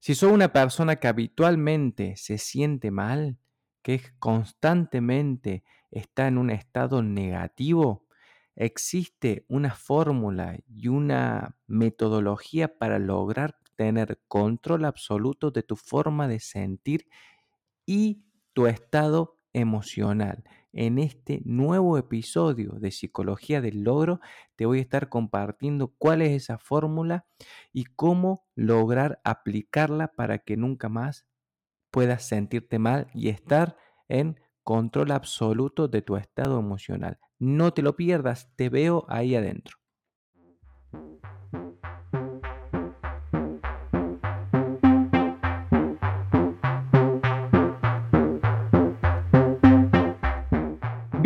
Si sos una persona que habitualmente se siente mal, que constantemente está en un estado negativo, existe una fórmula y una metodología para lograr tener control absoluto de tu forma de sentir y tu estado emocional. En este nuevo episodio de Psicología del Logro te voy a estar compartiendo cuál es esa fórmula y cómo lograr aplicarla para que nunca más puedas sentirte mal y estar en control absoluto de tu estado emocional. No te lo pierdas, te veo ahí adentro.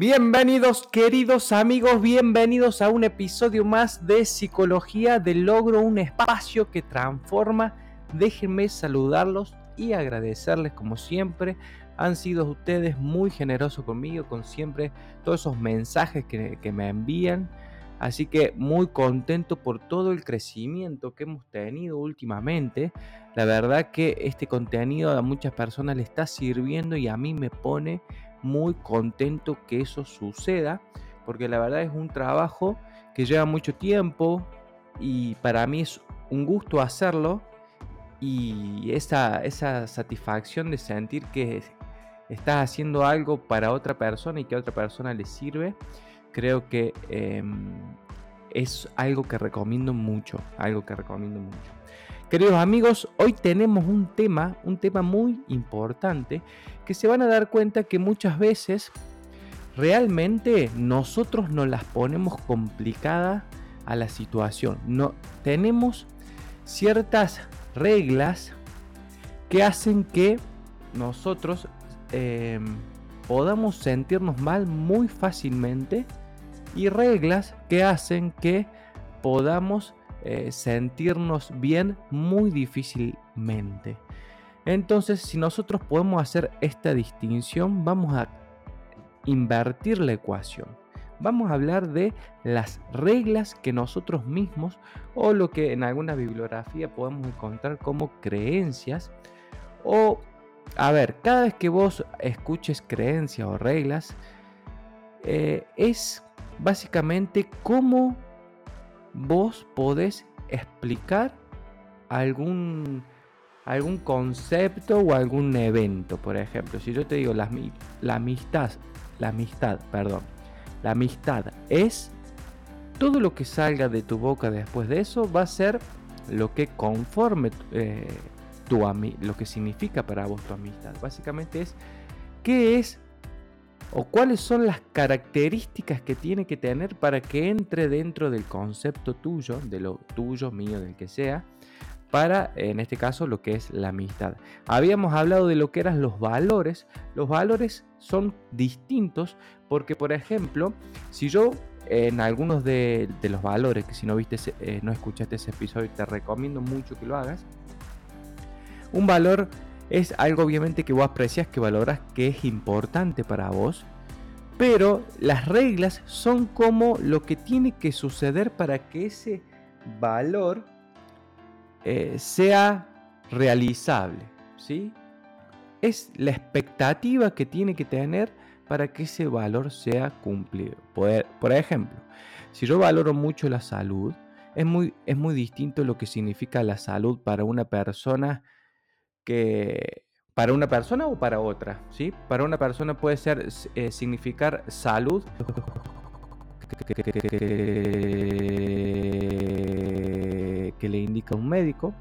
Bienvenidos queridos amigos, bienvenidos a un episodio más de Psicología del Logro, un espacio que transforma. Déjenme saludarlos y agradecerles como siempre. Han sido ustedes muy generosos conmigo, con siempre todos esos mensajes que, que me envían. Así que muy contento por todo el crecimiento que hemos tenido últimamente. La verdad que este contenido a muchas personas le está sirviendo y a mí me pone muy contento que eso suceda, porque la verdad es un trabajo que lleva mucho tiempo y para mí es un gusto hacerlo y esa, esa satisfacción de sentir que estás haciendo algo para otra persona y que a otra persona le sirve, creo que em, es algo que recomiendo mucho, algo que recomiendo mucho. Queridos amigos, hoy tenemos un tema, un tema muy importante, que se van a dar cuenta que muchas veces realmente nosotros nos las ponemos complicadas a la situación. No, tenemos ciertas reglas que hacen que nosotros em, podamos sentirnos mal muy fácilmente y reglas que hacen que podamos eh, sentirnos bien muy difícilmente. Entonces, si nosotros podemos hacer esta distinción, vamos a invertir la ecuación. Vamos a hablar de las reglas que nosotros mismos o lo que en alguna bibliografía podemos encontrar como creencias o a ver, cada vez que vos escuches creencias o reglas, eh, es básicamente cómo vos podés explicar algún, algún concepto o algún evento. Por ejemplo, si yo te digo la, amistad, la amistad, perdón, la amistad es todo lo que salga de tu boca después de eso va a ser lo que conforme eh, tu, lo que significa para vos tu amistad. Básicamente es qué es o cuáles son las características que tiene que tener para que entre dentro del concepto tuyo, de lo tuyo, mío, del que sea, para, en este caso, lo que es la amistad. Habíamos hablado de lo que eran los valores. Los valores son distintos porque, por ejemplo, si yo en algunos de, los valores, que si no viste, eh, no escuchaste ese episodio, te recomiendo mucho que lo hagas. Un valor es algo obviamente que vos aprecias, que valoras, que es importante para vos. Pero las reglas son como lo que tiene que suceder para que ese valor eh, sea realizable. ¿sí? Es la expectativa que tiene que tener para que ese valor sea cumplido. Por, por ejemplo, si yo valoro mucho la salud, es muy, es muy distinto lo que significa la salud para una persona que para una persona o para otra, ¿sí? Para una persona puede ser eh, significar salud que le indica un médico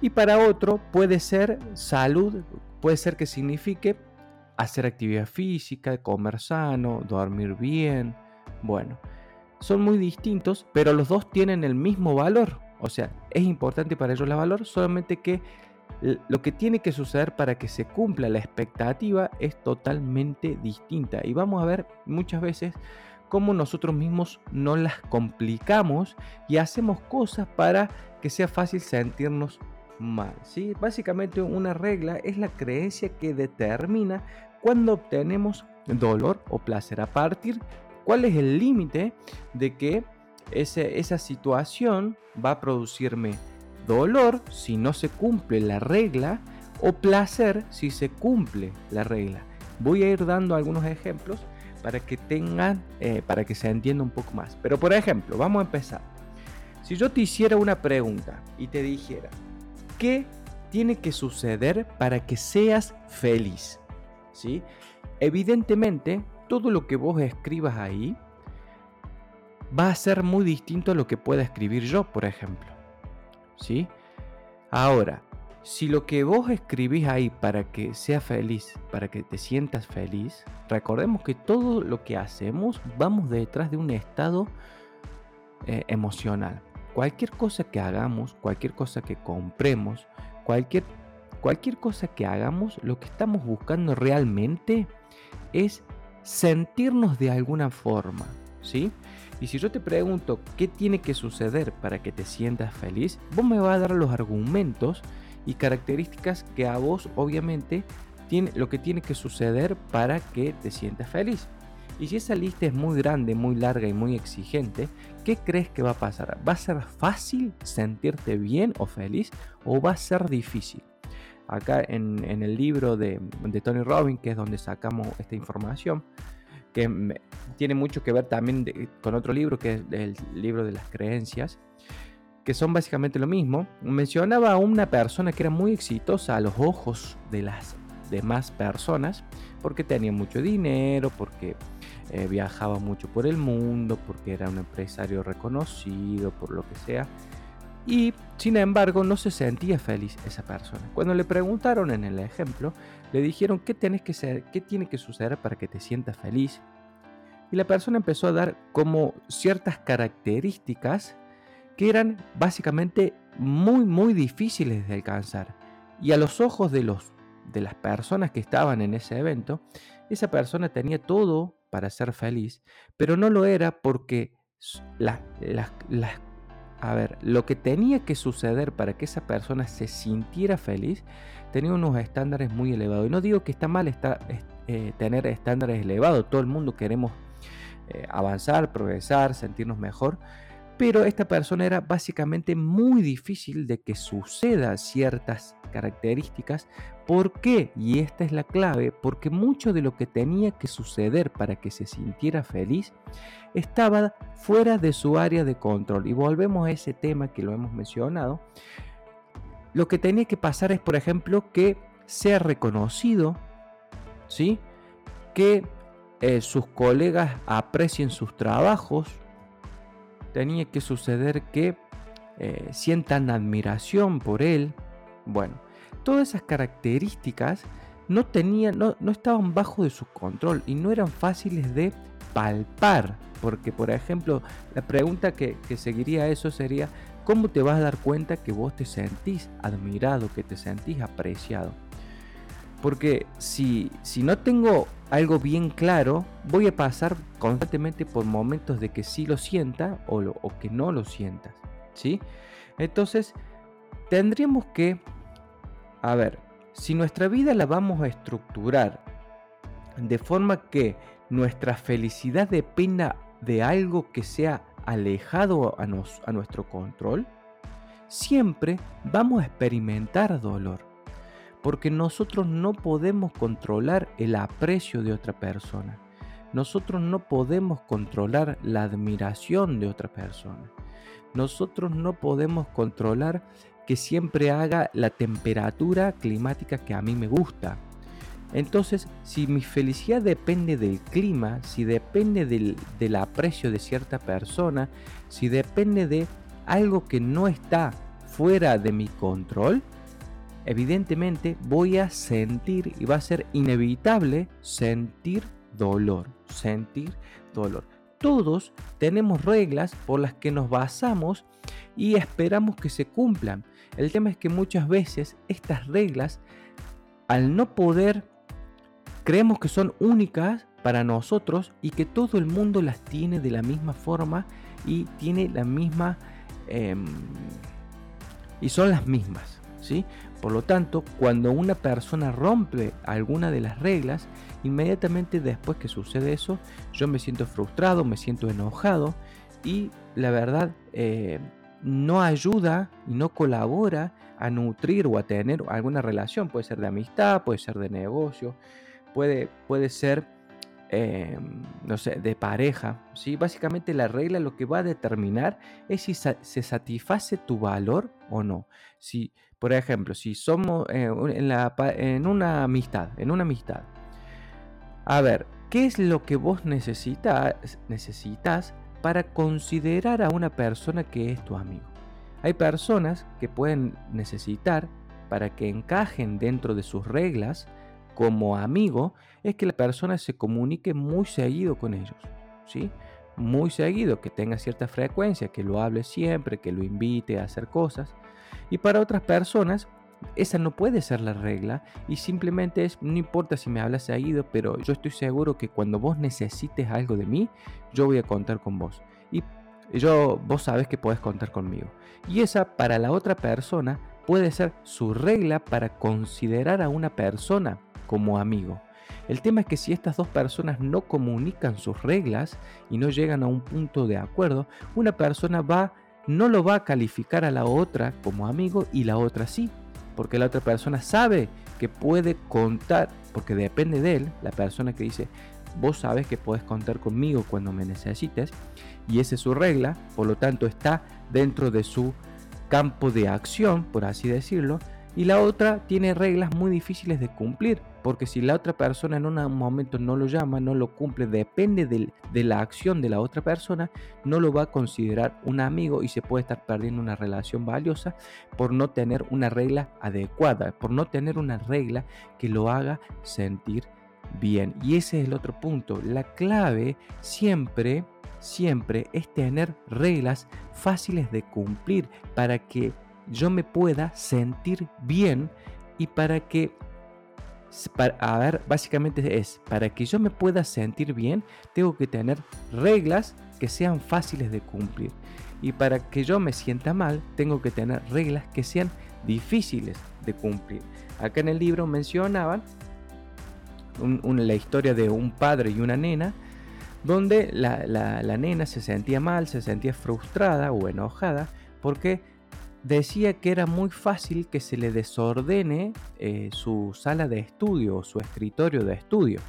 y para otro puede ser salud, puede ser que signifique hacer actividad física, comer sano, dormir bien. Bueno, son muy distintos, pero los dos tienen el mismo valor. O sea, es importante para ellos el valor, solamente que lo que tiene que suceder para que se cumpla la expectativa es totalmente distinta. Y vamos a ver muchas veces cómo nosotros mismos no las complicamos y hacemos cosas para que sea fácil sentirnos mal. ¿sí? Básicamente una regla es la creencia que determina cuando obtenemos dolor o placer. A partir, ¿cuál es el límite de que esa situación va a producirme dolor si no se cumple la regla o placer si se cumple la regla. Voy a ir dando algunos ejemplos para que tengan, eh, para que se entienda un poco más. Pero por ejemplo, vamos a empezar. Si yo te hiciera una pregunta y te dijera, ¿qué tiene que suceder para que seas feliz? ¿Sí? Evidentemente, todo lo que vos escribas ahí va a ser muy distinto a lo que pueda escribir yo, por ejemplo. ¿Sí? Ahora, si lo que vos escribís ahí para que sea feliz, para que te sientas feliz, recordemos que todo lo que hacemos vamos detrás de un estado eh, emocional. Cualquier cosa que hagamos, cualquier cosa que compremos, cualquier, cualquier cosa que hagamos, lo que estamos buscando realmente es sentirnos de alguna forma, Y si yo te pregunto qué tiene que suceder para que te sientas feliz, vos me vas a dar los argumentos y características que a vos obviamente tiene lo que tiene que suceder para que te sientas feliz. Y si esa lista es muy grande, muy larga y muy exigente, ¿qué crees que va a pasar? ¿Va a ser fácil sentirte bien o feliz o va a ser difícil? Acá en, el libro de, de Tony Robbins, que es donde sacamos esta información, que tiene mucho que ver también con otro libro, que es el libro de las creencias, que son básicamente lo mismo. Mencionaba a una persona que era muy exitosa a los ojos de las demás personas, porque tenía mucho dinero, porque eh, viajaba mucho por el mundo, porque era un empresario reconocido, por lo que sea. Y sin embargo no se sentía feliz esa persona. Cuando le preguntaron en el ejemplo, le dijeron qué, tenés que ser, qué tiene que suceder para que te sientas feliz. Y la persona empezó a dar como ciertas características que eran básicamente muy muy difíciles de alcanzar. Y a los ojos de, los, de las personas que estaban en ese evento, esa persona tenía todo para ser feliz, pero no lo era porque las, las, las a ver, lo que tenía que suceder para que esa persona se sintiera feliz tenía unos estándares muy elevados. Y no digo que está mal eh, tener estándares elevados, todo el mundo queremos eh, avanzar, progresar, sentirnos mejor, pero esta persona era básicamente muy difícil de que suceda ciertas características. ¿Por qué? Y esta es la clave, porque mucho de lo que tenía que suceder para que se sintiera feliz estaba fuera de su área de control. Y volvemos a ese tema que lo hemos mencionado. Lo que tenía que pasar es, por ejemplo, que sea reconocido, ¿sí? que eh, sus colegas aprecien sus trabajos, tenía que suceder que eh, sientan admiración por él. Bueno, todas esas características no, tenían, no, estaban bajo de su control y no eran fáciles de palpar. Porque, por ejemplo, la pregunta que, que seguiría eso sería, ¿cómo te vas a dar cuenta que vos te sentís admirado, que te sentís apreciado? Porque si, si no tengo algo bien claro, voy a pasar constantemente por momentos de que sí lo sienta o, o que no lo sientas. ¿sí? Entonces, tendríamos que, a ver, si nuestra vida la vamos a estructurar de forma que nuestra felicidad dependa de algo que sea alejado a, nos, a nuestro control, siempre vamos a experimentar dolor porque nosotros no podemos controlar el aprecio de otra persona. Nosotros no podemos controlar la admiración de otra persona. Nosotros no podemos controlar que siempre haga la temperatura climática que a mí me gusta. Entonces, si mi felicidad depende del clima, si depende del, aprecio de cierta persona, si depende de algo que no está fuera de mi control, evidentemente voy a sentir y va a ser inevitable sentir dolor, sentir dolor. Todos tenemos reglas por las que nos basamos y esperamos que se cumplan. El tema es que muchas veces estas reglas, al no poder, creemos que son únicas para nosotros y que todo el mundo las tiene de la misma forma y tiene la misma... Em, y son las mismas. Por lo tanto, cuando una persona rompe alguna de las reglas, inmediatamente después que sucede eso, yo me siento frustrado, me siento enojado y la verdad eh, no ayuda y no colabora a nutrir o a tener alguna relación. Puede ser de amistad, puede ser de negocio, puede, puede ser Em, no sé, de pareja, ¿sí? Básicamente la regla lo que va a determinar es si se satisface tu valor o no. Si, por ejemplo, si somos eh, en, una amistad, en una amistad, a ver, ¿qué es lo que vos necesitas, necesitas para considerar a una persona que es tu amigo? Hay personas que pueden necesitar para que encajen dentro de sus reglas, como amigo es que la persona se comunique muy seguido con ellos, ¿sí? Muy seguido, que tenga cierta frecuencia, que lo hable siempre, que lo invite a hacer cosas. Y para otras personas, esa no puede ser la regla y simplemente es, no importa si me hablas seguido, pero yo estoy seguro que cuando vos necesites algo de mí, yo voy a contar con vos. Y yo, vos sabes que puedes contar conmigo. Y esa para la otra persona puede ser su regla para considerar a una persona como amigo. El tema es que si estas dos personas no comunican sus reglas y no llegan a un punto de acuerdo, una persona va no lo va a calificar a la otra como amigo y la otra sí, porque la otra persona sabe que puede contar, porque depende de él, la persona que dice, vos sabes que puedes contar conmigo cuando me necesites, y esa es su regla, por lo tanto está dentro de su campo de acción, por así decirlo, y la otra tiene reglas muy difíciles de cumplir, porque si la otra persona en un momento no lo llama, no lo cumple, depende de, la acción de la otra persona, no lo va a considerar un amigo y se puede estar perdiendo una relación valiosa por no tener una regla adecuada, por no tener una regla que lo haga sentir bien. Y ese es el otro punto. La clave siempre, siempre es tener reglas fáciles de cumplir para que yo me pueda sentir bien y para que, a ver, básicamente es, para que yo me pueda sentir bien, tengo que tener reglas que sean fáciles de cumplir. Y para que yo me sienta mal, tengo que tener reglas que sean difíciles de cumplir. Acá en el libro mencionaban la historia de un padre y una nena, donde la, la, nena se sentía mal, se sentía frustrada o enojada porque decía que era muy fácil que se le desordene eh, su sala de estudio o su escritorio de estudio.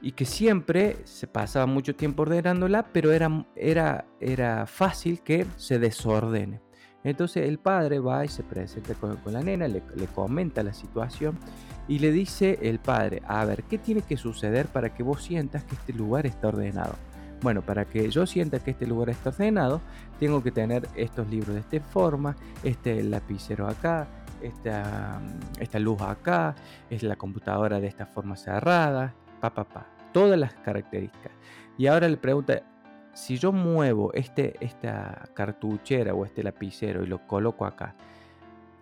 Y que siempre se pasaba mucho tiempo ordenándola, pero era, era, era fácil que se desordene. Entonces el padre va y se presenta con, la nena, le, le, comenta la situación y le dice el padre, a ver, ¿qué tiene que suceder para que vos sientas que este lugar está ordenado? Bueno, para que yo sienta que este lugar está ordenado, tengo que tener estos libros de esta forma, este lapicero acá, esta, esta luz acá, es la computadora de esta forma cerrada, pa, pa, pa, todas las características. Y ahora le pregunta, si yo muevo este, esta cartuchera o este lapicero y lo coloco acá,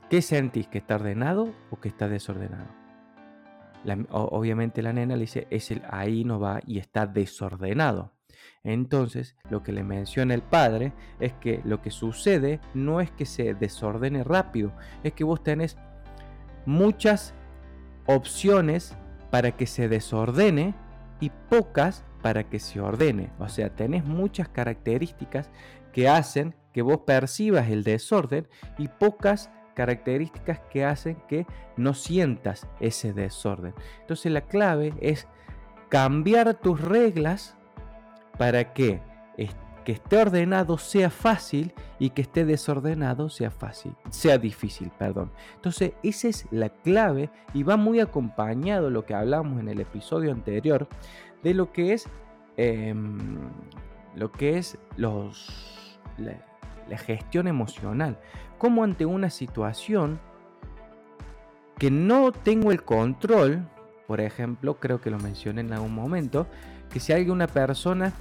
¿qué sentís? ¿Que está ordenado o que está desordenado? obviamente la nena le dice, es el, ahí no va y está desordenado. Entonces, lo que le menciona el padre es que lo que sucede no es que se desordene rápido, es que vos tenés muchas opciones para que se desordene y pocas para que se ordene. O sea, tenés muchas características que hacen que vos percibas el desorden y pocas características que hacen que no sientas ese desorden. Entonces la clave es cambiar tus reglas para que que esté ordenado sea fácil y que esté desordenado sea fácil, sea difícil, perdón. Entonces, esa es la clave y va muy acompañado lo que hablamos en el episodio anterior de lo que es em, lo que es la gestión emocional. Como ante una situación que no tengo el control, por ejemplo, creo que lo mencioné en algún momento, que si hay una persona,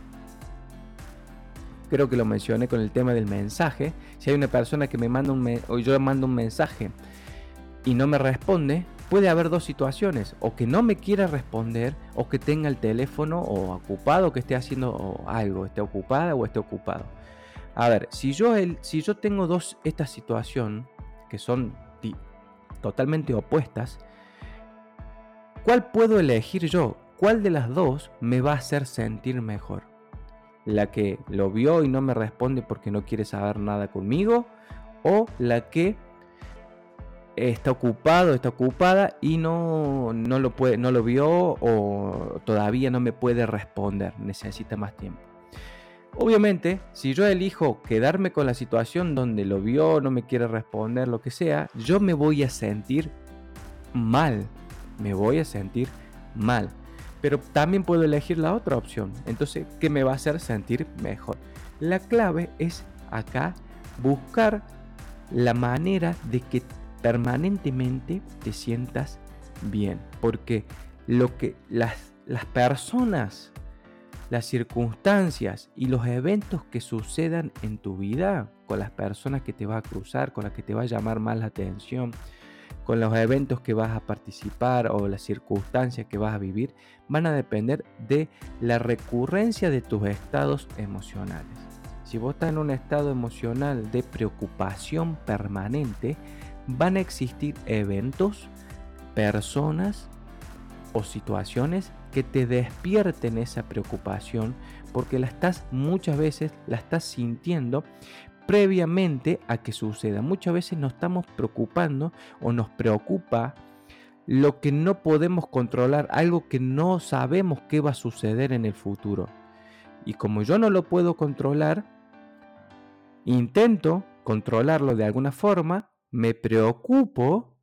creo que lo mencioné con el tema del mensaje, si hay una persona que me manda un o yo mando un mensaje y no me responde, puede haber dos situaciones, o que no me quiera responder, o que tenga el teléfono o ocupado, que esté haciendo algo, esté ocupada o esté ocupado. A ver, si yo, el, si yo tengo dos, esta situación, que son totalmente opuestas, ¿cuál puedo elegir yo? ¿Cuál de las dos me va a hacer sentir mejor? ¿La que lo vio y no me responde porque no quiere saber nada conmigo? ¿O la que está ocupado, está ocupada y no, no, lo puede, no lo vio o todavía no me puede responder, necesita más tiempo. Obviamente, si yo elijo quedarme con la situación donde lo vio, no me quiere responder, lo que sea, yo me voy a sentir mal, me voy a sentir mal. Pero también puedo elegir la otra opción. Entonces, ¿qué me va a hacer sentir mejor? La clave es acá buscar la manera de que permanentemente te sientas bien. Porque lo que las, las personas, las circunstancias y los eventos que sucedan en tu vida, con las personas que te va a cruzar, con las que te va a llamar más la atención, con los eventos que vas a participar o las circunstancias que vas a vivir, van a depender de la recurrencia de tus estados emocionales. Si vos estás en un estado emocional de preocupación permanente, van a existir eventos, personas o situaciones que te despierten esa preocupación porque la estás muchas veces la estás sintiendo previamente a que suceda. Muchas veces nos estamos preocupando o nos preocupa lo que no podemos controlar, algo que no sabemos qué va a suceder en el futuro. Y como yo no lo puedo controlar, intento controlarlo de alguna forma me preocupo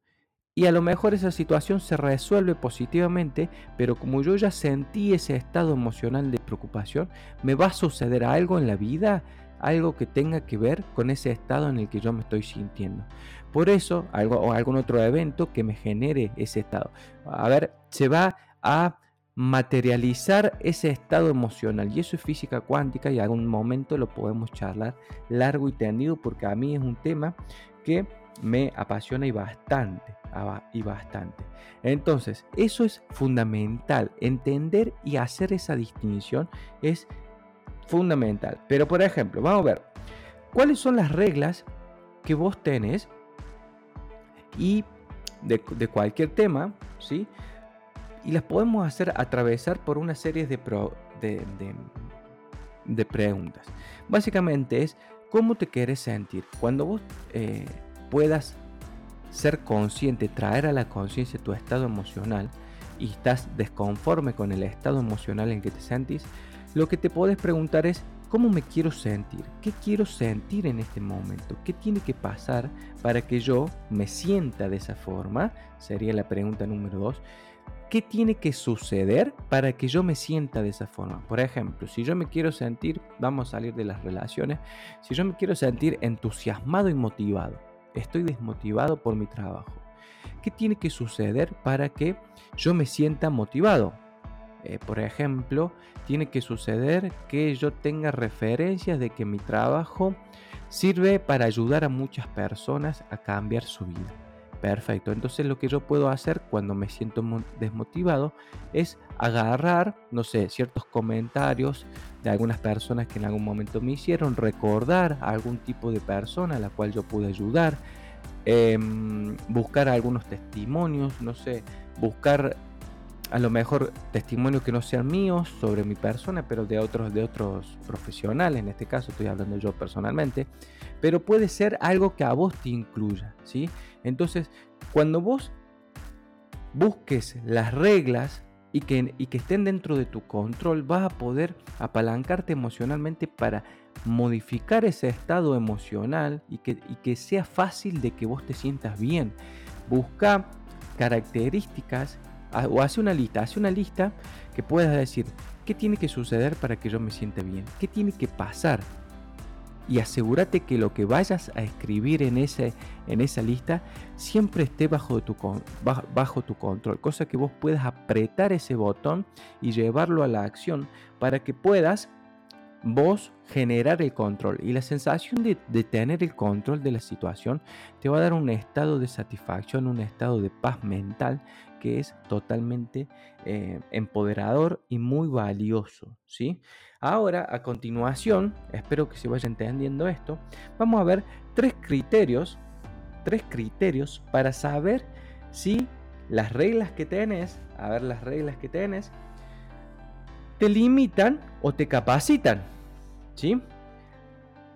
y a lo mejor esa situación se resuelve positivamente, pero como yo ya sentí ese estado emocional de preocupación, me va a suceder algo en la vida, algo que tenga que ver con ese estado en el que yo me estoy sintiendo. Por eso, algo o algún otro evento que me genere ese estado. A ver, se va a materializar ese estado emocional y eso es física cuántica y algún momento lo podemos charlar largo y tendido porque a mí es un tema que me apasiona y bastante, y bastante. Entonces, eso es fundamental. Entender y hacer esa distinción es fundamental. Pero, por ejemplo, vamos a ver, ¿cuáles son las reglas que vos tenés y de, cualquier tema, ¿sí? Y las podemos hacer atravesar por una serie de, de, preguntas. Básicamente es, ¿cómo te quieres sentir? Cuando vos... Eh, puedas ser consciente, traer a la conciencia tu estado emocional y estás desconforme con el estado emocional en que te sentís, lo que te puedes preguntar es, ¿cómo me quiero sentir? ¿Qué quiero sentir en este momento? ¿Qué tiene que pasar para que yo me sienta de esa forma? Sería la pregunta número dos. ¿Qué tiene que suceder para que yo me sienta de esa forma? Por ejemplo, si yo me quiero sentir, vamos a salir de las relaciones, si yo me quiero sentir entusiasmado y motivado, estoy desmotivado por mi trabajo. ¿Qué tiene que suceder para que yo me sienta motivado? Eh, por ejemplo, tiene que suceder que yo tenga referencias de que mi trabajo sirve para ayudar a muchas personas a cambiar su vida. Perfecto, entonces lo que yo puedo hacer cuando me siento desmotivado es agarrar, no sé, ciertos comentarios de algunas personas que en algún momento me hicieron, recordar a algún tipo de persona a la cual yo pude ayudar, em, buscar algunos testimonios, no sé, buscar a lo mejor testimonios que no sean míos sobre mi persona, pero de otros, de otros profesionales, en este caso estoy hablando yo personalmente, pero puede ser algo que a vos te incluya, ¿sí? Entonces, cuando vos busques las reglas y que, y que estén dentro de tu control, vas a poder apalancarte emocionalmente para modificar ese estado emocional y que, y que sea fácil de que vos te sientas bien. Busca características o hace una lista, hace una lista que puedas decir, ¿qué tiene que suceder para que yo me sienta bien? ¿Qué tiene que pasar? y asegúrate que lo que vayas a escribir en, ese, en esa lista siempre esté bajo tu, bajo tu control, cosa que vos puedas apretar ese botón y llevarlo a la acción para que puedas vos generar el control y la sensación de, de, tener el control de la situación te va a dar un estado de satisfacción, un estado de paz mental que es totalmente eh, empoderador y muy valioso. ¿sí? Ahora, a continuación, espero que se vaya entendiendo esto, vamos a ver tres criterios, tres criterios para saber si las reglas que tenés, a ver las reglas que tenés, te limitan o te capacitan. ¿sí?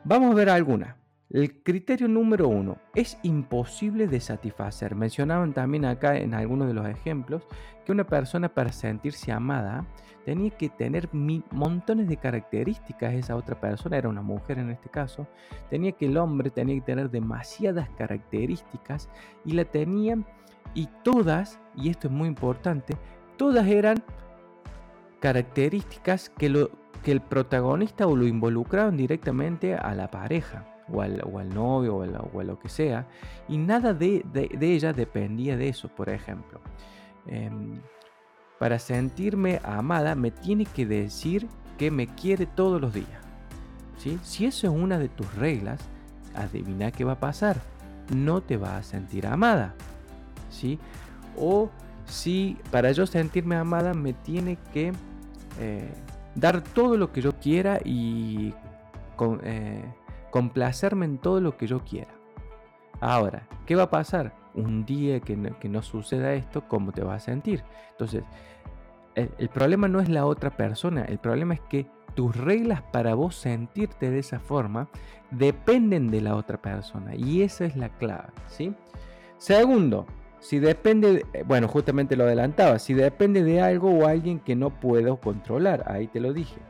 Vamos a ver alguna. El criterio número uno es imposible de satisfacer. Mencionaban también acá en algunos de los ejemplos que una persona para sentirse amada tenía que tener montones de características. Esa otra persona era una mujer en este caso. Tenía que el hombre tenía que tener demasiadas características y la tenían y todas, y esto es muy importante, todas eran características que, lo, que el protagonista o lo involucraban directamente a la pareja o al, novio o, a lo que sea, y nada de, ella dependía de eso, por ejemplo. Em, para sentirme amada me tiene que decir que me quiere todos los días. ¿sí? Si eso es una de tus reglas, adivina qué va a pasar. No te va a sentir amada. ¿sí? O si para yo sentirme amada me tiene que eh, dar todo lo que yo quiera y eh, complacerme en todo lo que yo quiera. Ahora, ¿qué va a pasar? Un día que no, suceda esto, ¿cómo te vas a sentir? Entonces, el, problema no es la otra persona, el problema es que tus reglas para vos sentirte de esa forma dependen de la otra persona y esa es la clave, ¿sí? Segundo, si depende, bueno, justamente lo adelantaba, si depende de algo o alguien que no puedo controlar, ahí te lo dije.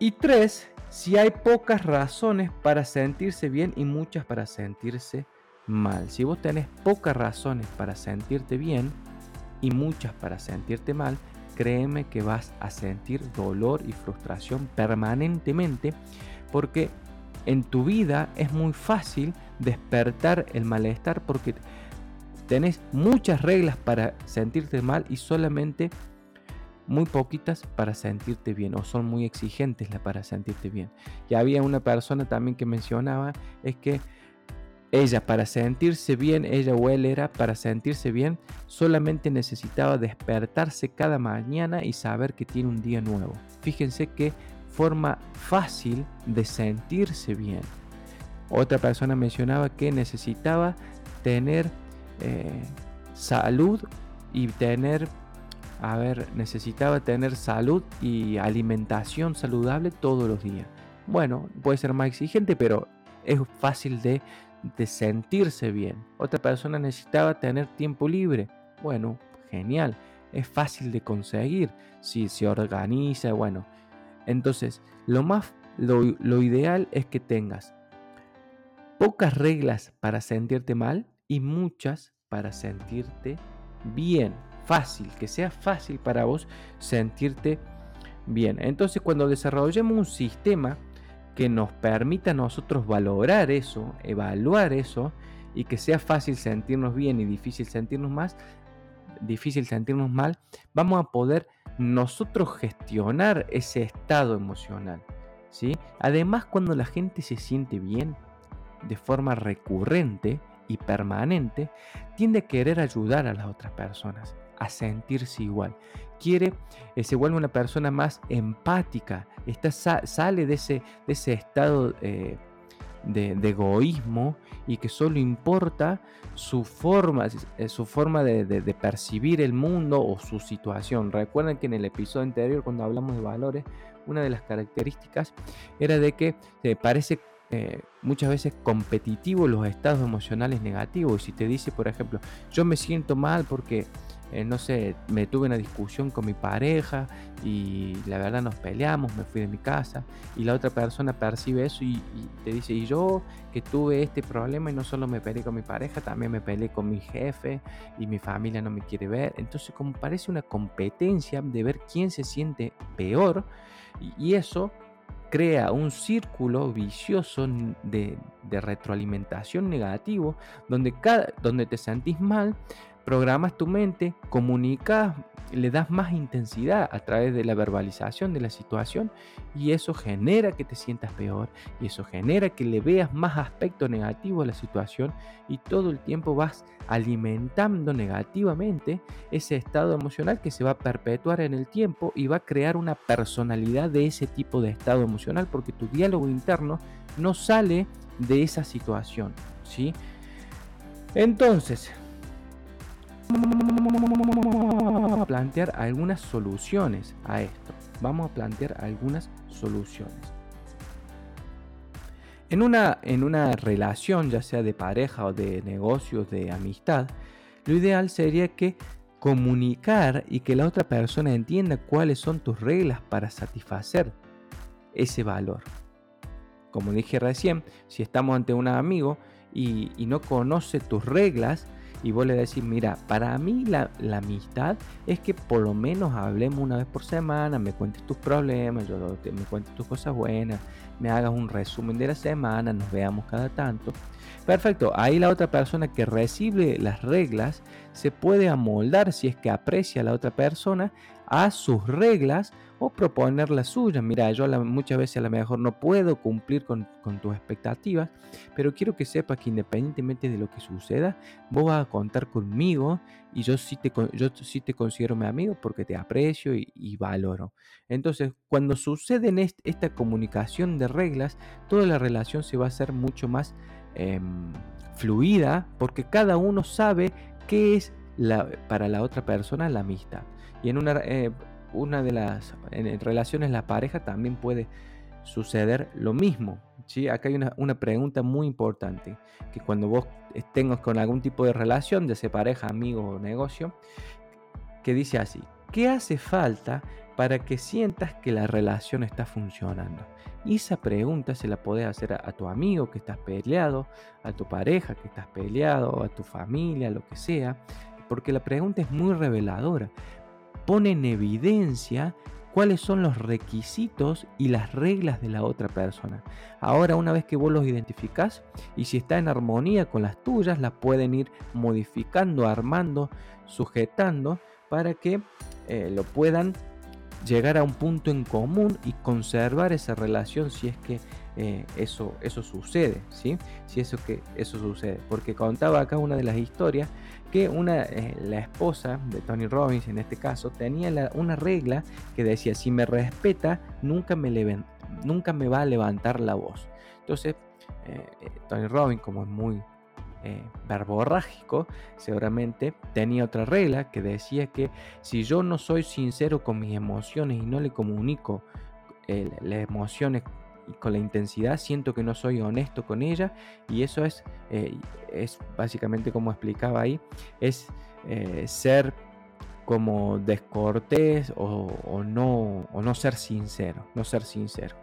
Y tres, si hay pocas razones para sentirse bien y muchas para sentirse mal. Si vos tenés pocas razones para sentirte bien y muchas para sentirte mal, créeme que vas a sentir dolor y frustración permanentemente porque en tu vida es muy fácil despertar el malestar porque tenés muchas reglas para sentirte mal y solamente muy poquitas para sentirte bien o son muy exigentes para sentirte bien. Y había una persona también que mencionaba es que ella para sentirse bien, ella o él era para sentirse bien, solamente necesitaba despertarse cada mañana y saber que tiene un día nuevo. Fíjense qué forma fácil de sentirse bien. Otra persona mencionaba que necesitaba tener eh, salud y tener a ver, necesitaba tener salud y alimentación saludable todos los días. Bueno, puede ser más exigente, pero es fácil de, sentirse bien. Otra persona necesitaba tener tiempo libre. Bueno, genial. Es fácil de conseguir si se organiza. Bueno, entonces lo más, lo, ideal es que tengas pocas reglas para sentirte mal y muchas para sentirte bien fácil, que sea fácil para vos sentirte bien. Entonces cuando desarrollemos un sistema que nos permita a nosotros valorar eso, evaluar eso y que sea fácil sentirnos bien y difícil sentirnos más, difícil sentirnos mal, vamos a poder nosotros gestionar ese estado emocional. ¿sí? Además, cuando la gente se siente bien de forma recurrente y permanente, tiende a querer ayudar a las otras personas a sentirse igual. Quiere, eh, se vuelve una persona más empática, está, sale de ese, de ese estado eh, de, egoísmo y que solo importa su forma, eh, su forma de, percibir el mundo o su situación. Recuerden que en el episodio anterior, cuando hablamos de valores, una de las características era de que parece muchas veces competitivo los estados emocionales negativos. Y si te dice, por ejemplo, yo me siento mal porque eh, no sé, me tuve una discusión con mi pareja y la verdad nos peleamos, me fui de mi casa y la otra persona percibe eso y, te dice, y yo que tuve este problema y no solo me peleé con mi pareja, también me peleé con mi jefe y mi familia no me quiere ver. Entonces como parece una competencia de ver quién se siente peor y, eso crea un círculo vicioso de, retroalimentación negativo donde, cada, donde te sentís mal, programas tu mente, comunicas le das más intensidad a través de la verbalización de la situación y eso genera que te sientas peor y eso genera que le veas más aspecto negativo a la situación y todo el tiempo vas alimentando negativamente ese estado emocional que se va a perpetuar en el tiempo y va a crear una personalidad de ese tipo de estado emocional porque tu diálogo interno no sale de esa situación, ¿sí? Entonces, a plantear algunas soluciones a esto. Vamos a plantear algunas soluciones. En una, en una relación, ya sea de pareja o de negocios, de amistad, lo ideal sería que comunicar y que la otra persona entienda cuáles son tus reglas para satisfacer ese valor. Como dije recién, si estamos ante un amigo y, y no conoce tus reglas, y vos le decís, mira, para mí la, amistad es que por lo menos hablemos una vez por semana, me cuentes tus problemas, yo me cuentes tus cosas buenas, me hagas un resumen de la semana, nos veamos cada tanto. Perfecto, ahí la otra persona que recibe las reglas se puede amoldar si es que aprecia a la otra persona a sus reglas o proponer las suyas. Mira, yo muchas veces a lo mejor no puedo cumplir con, tus expectativas, pero quiero que sepas que independientemente de lo que suceda, vos vas a contar conmigo y yo sí te, yo te considero mi amigo porque te aprecio y, valoro. Entonces, cuando sucede en esta comunicación de reglas, toda la relación se va a hacer mucho más em, fluida porque cada uno sabe qué es la, para la otra persona la amistad. Y en una, eh, una de las en relaciones, la pareja, también puede suceder lo mismo. ¿sí? Acá hay una, una, pregunta muy importante, que cuando vos tengas con algún tipo de relación, de ser pareja, amigo o negocio, que dice así, ¿qué hace falta para que sientas que la relación está funcionando? Y esa pregunta se la podés hacer a, a tu amigo que estás peleado, a tu pareja que estás peleado, a tu familia, lo que sea, porque la pregunta es muy reveladora pone en evidencia cuáles son los requisitos y las reglas de la otra persona. Ahora, una vez que vos los identificás y si está en armonía con las tuyas, las pueden ir modificando, armando, sujetando para que eh, lo puedan llegar a un punto en común y conservar esa relación si es que eh, eso, eso sucede, ¿sí? Si eso que eso sucede. Porque contaba acá una de las historias que una, eh, la esposa de Tony Robbins, en este caso, tenía una regla que decía, si me respeta, nunca me, nunca me va a levantar la voz. Entonces, eh, Tony Robbins, como es muy verborrágico, seguramente tenía otra regla que decía que si yo no soy sincero con mis emociones y no le comunico las emociones y con la intensidad siento que no soy honesto con ella y eso es, eh, es básicamente como explicaba ahí, es eh, ser como descortés o, no, o no ser sincero, no ser sincero.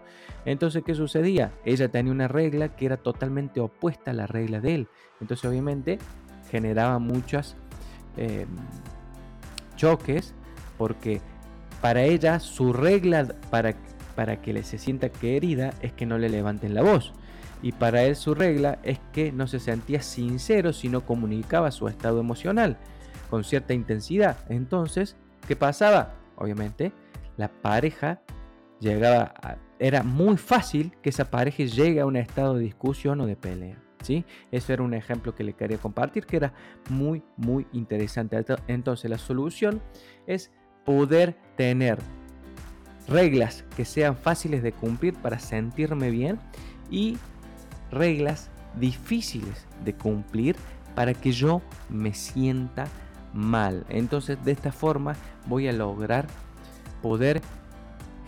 Entonces, ¿qué sucedía? Ella tenía una regla que era totalmente opuesta a la regla de él. Entonces, obviamente, generaba muchos em, choques porque para ella su regla para para que se sienta querida es que no le levanten la voz. Y para él su regla es que no se sentía sincero si no comunicaba su estado emocional con cierta intensidad. Entonces, ¿qué pasaba? Obviamente, la pareja llegaba a, era muy fácil que esa pareja llegue a un estado de discusión o de pelea. ¿sí? Eso era un ejemplo que le quería compartir que era muy, muy interesante. Entonces, la solución es poder tener reglas que sean fáciles de cumplir para sentirme bien y reglas difíciles de cumplir para que yo me sienta mal. Entonces de esta forma voy a lograr poder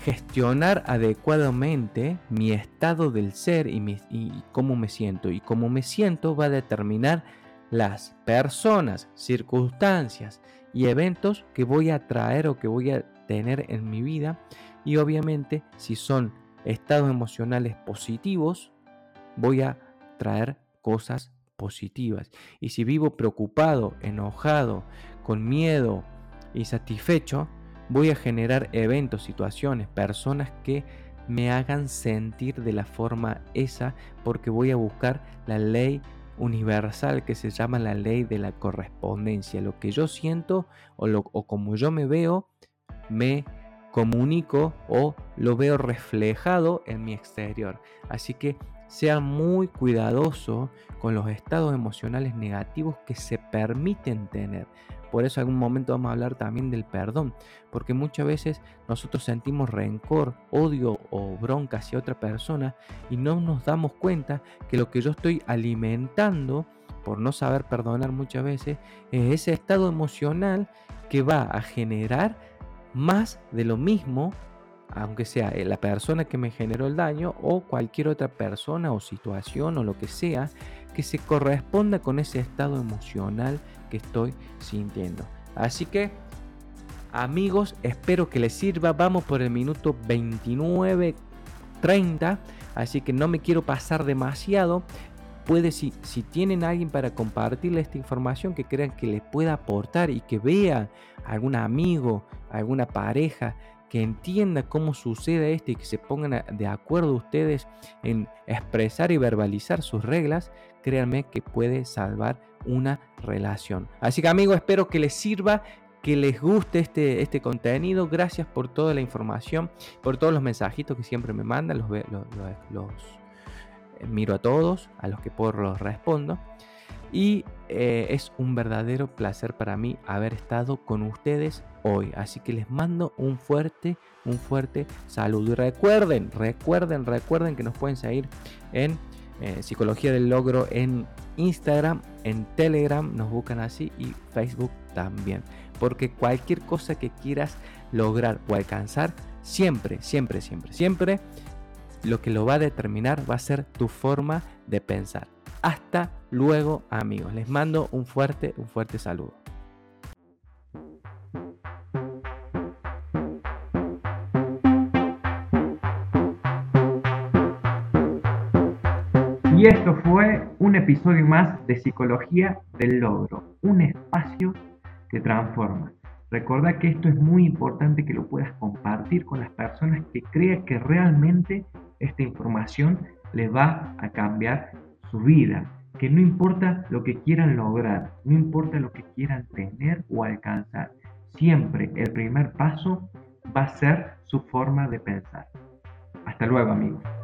gestionar adecuadamente mi estado del ser y, cómo me siento. Y cómo me siento va a determinar las personas, circunstancias y eventos que voy a traer o que voy a tener en mi vida y obviamente si son estados emocionales positivos, voy a traer cosas positivas. Y si vivo preocupado, enojado, con miedo y satisfecho, voy a generar eventos, situaciones, personas que me hagan sentir de la forma esa porque voy a buscar la ley universal que se llama la ley de la correspondencia. Lo que yo siento o, lo, o como yo me veo, me comunico o lo veo reflejado en mi exterior. Así que sea muy cuidadoso con los estados emocionales negativos que se permiten tener. Por eso en algún momento vamos a hablar también del perdón, porque muchas veces nosotros sentimos rencor, odio o bronca hacia otra persona y no nos damos cuenta que lo que yo estoy alimentando por no saber perdonar muchas veces es ese estado emocional que va a generar más de lo mismo aunque sea eh, la persona que me generó el daño o cualquier otra persona o situación o lo que sea que se corresponda con ese estado emocional que estoy sintiendo. Así que, amigos, espero que les sirva. Vamos por el minuto 29.30, así que no me quiero pasar demasiado. Puede, si, si tienen alguien para compartirle esta información que crean que les pueda aportar y que vea algún amigo, alguna pareja que entienda cómo sucede esto y que se pongan de acuerdo ustedes en expresar y verbalizar sus reglas, créanme que puede salvar una relación. Así que amigos, espero que les sirva, que les guste este, este contenido. Gracias por toda la información, por todos los mensajitos que siempre me mandan. Los, los, los, miro a todos, a los que puedo los respondo. Y eh, es un verdadero placer para mí haber estado con ustedes hoy. Así que les mando un fuerte, un fuerte saludo. Y recuerden, recuerden, recuerden que nos pueden seguir en eh, Psicología del Logro en Instagram, en Telegram, nos buscan así y Facebook también. Porque cualquier cosa que quieras lograr o alcanzar, siempre, siempre, siempre, siempre, lo que lo va a determinar va a ser tu forma de pensar. Hasta luego amigos. Les mando un fuerte, un fuerte saludo. Y esto fue un episodio más de Psicología del Logro, un espacio que transforma. Recuerda que esto es muy importante que lo puedas compartir con las personas que crean que realmente esta información les va a cambiar su vida, que no importa lo que quieran lograr, no importa lo que quieran tener o alcanzar, siempre el primer paso va a ser su forma de pensar. Hasta luego amigos.